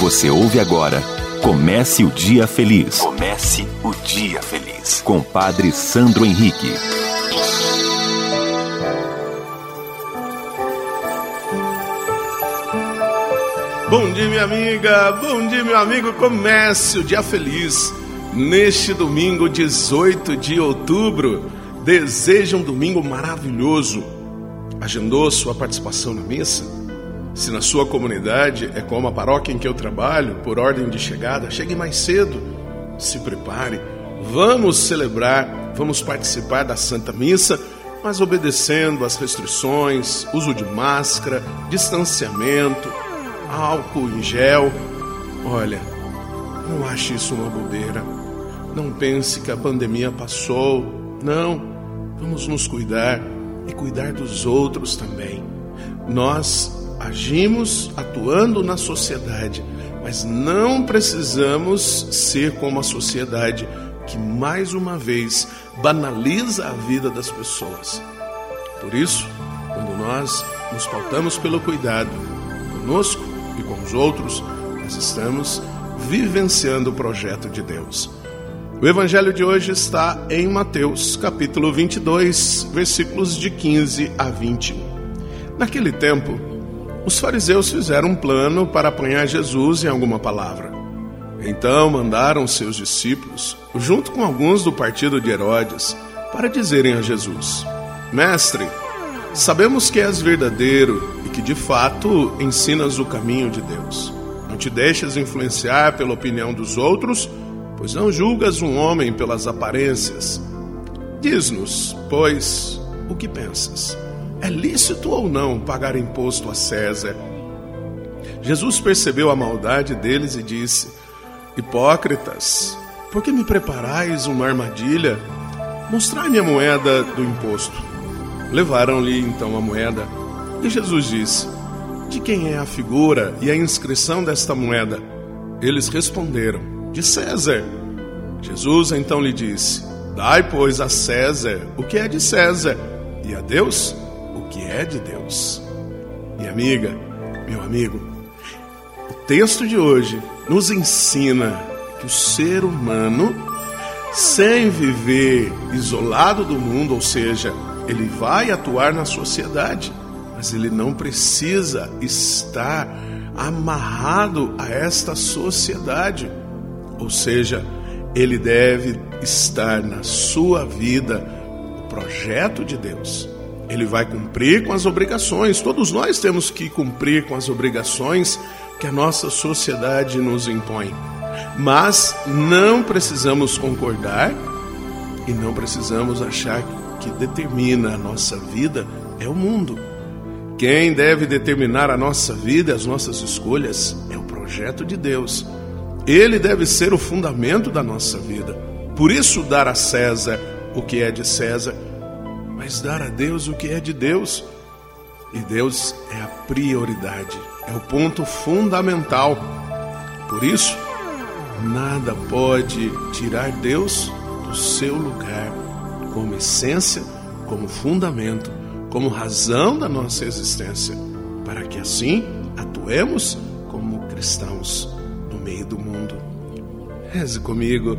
Você ouve agora Comece o Dia Feliz. Comece o Dia Feliz. Com Padre Sandro Henrique. Bom dia, minha amiga. Bom dia, meu amigo. Comece o Dia Feliz. Neste domingo, 18 de outubro. Deseja um domingo maravilhoso. Agendou sua participação na missa? Se na sua comunidade é como a paróquia em que eu trabalho, por ordem de chegada, chegue mais cedo, se prepare. Vamos celebrar, vamos participar da Santa Missa, mas obedecendo às restrições, uso de máscara, distanciamento, álcool em gel. Olha, não ache isso uma bobeira. Não pense que a pandemia passou. Não, vamos nos cuidar e cuidar dos outros também. Nós agimos atuando na sociedade, mas não precisamos ser como a sociedade que mais uma vez banaliza a vida das pessoas. Por isso, quando nós nos pautamos pelo cuidado conosco e com os outros, nós estamos vivenciando o projeto de Deus. O evangelho de hoje está em Mateus, capítulo 22, versículos de 15 a 21. Naquele tempo, os fariseus fizeram um plano para apanhar Jesus em alguma palavra. Então mandaram seus discípulos, junto com alguns do partido de Herodes, para dizerem a Jesus: Mestre, sabemos que és verdadeiro e que de fato ensinas o caminho de Deus. Não te deixes influenciar pela opinião dos outros, pois não julgas um homem pelas aparências. Diz-nos, pois, o que pensas. É lícito ou não pagar imposto a César? Jesus percebeu a maldade deles e disse: Hipócritas, por que me preparais uma armadilha? Mostrai-me a moeda do imposto. Levaram-lhe então a moeda. E Jesus disse: De quem é a figura e a inscrição desta moeda? Eles responderam: De César. Jesus então lhe disse: Dai, pois, a César o que é de César, e a Deus que é de Deus. Minha amiga, meu amigo, o texto de hoje nos ensina que o ser humano, sem viver isolado do mundo, ou seja, ele vai atuar na sociedade, mas ele não precisa estar amarrado a esta sociedade. Ou seja, ele deve estar na sua vida o projeto de Deus ele vai cumprir com as obrigações. Todos nós temos que cumprir com as obrigações que a nossa sociedade nos impõe. Mas não precisamos concordar e não precisamos achar que determina a nossa vida é o mundo. Quem deve determinar a nossa vida, as nossas escolhas, é o projeto de Deus. Ele deve ser o fundamento da nossa vida. Por isso, dar a César o que é de César mas dar a Deus o que é de Deus. E Deus é a prioridade, é o ponto fundamental. Por isso, nada pode tirar Deus do seu lugar como essência, como fundamento, como razão da nossa existência, para que assim atuemos como cristãos no meio do mundo. Reze comigo.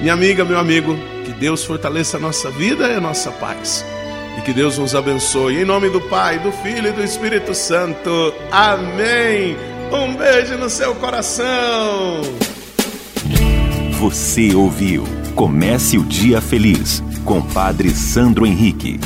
Minha amiga, meu amigo, que Deus fortaleça a nossa vida e a nossa paz. e que Deus nos abençoe. Em nome do Pai, do Filho e do Espírito Santo. Amém. Um beijo no seu coração. Você ouviu Comece o Dia Feliz com Padre Sandro Henrique.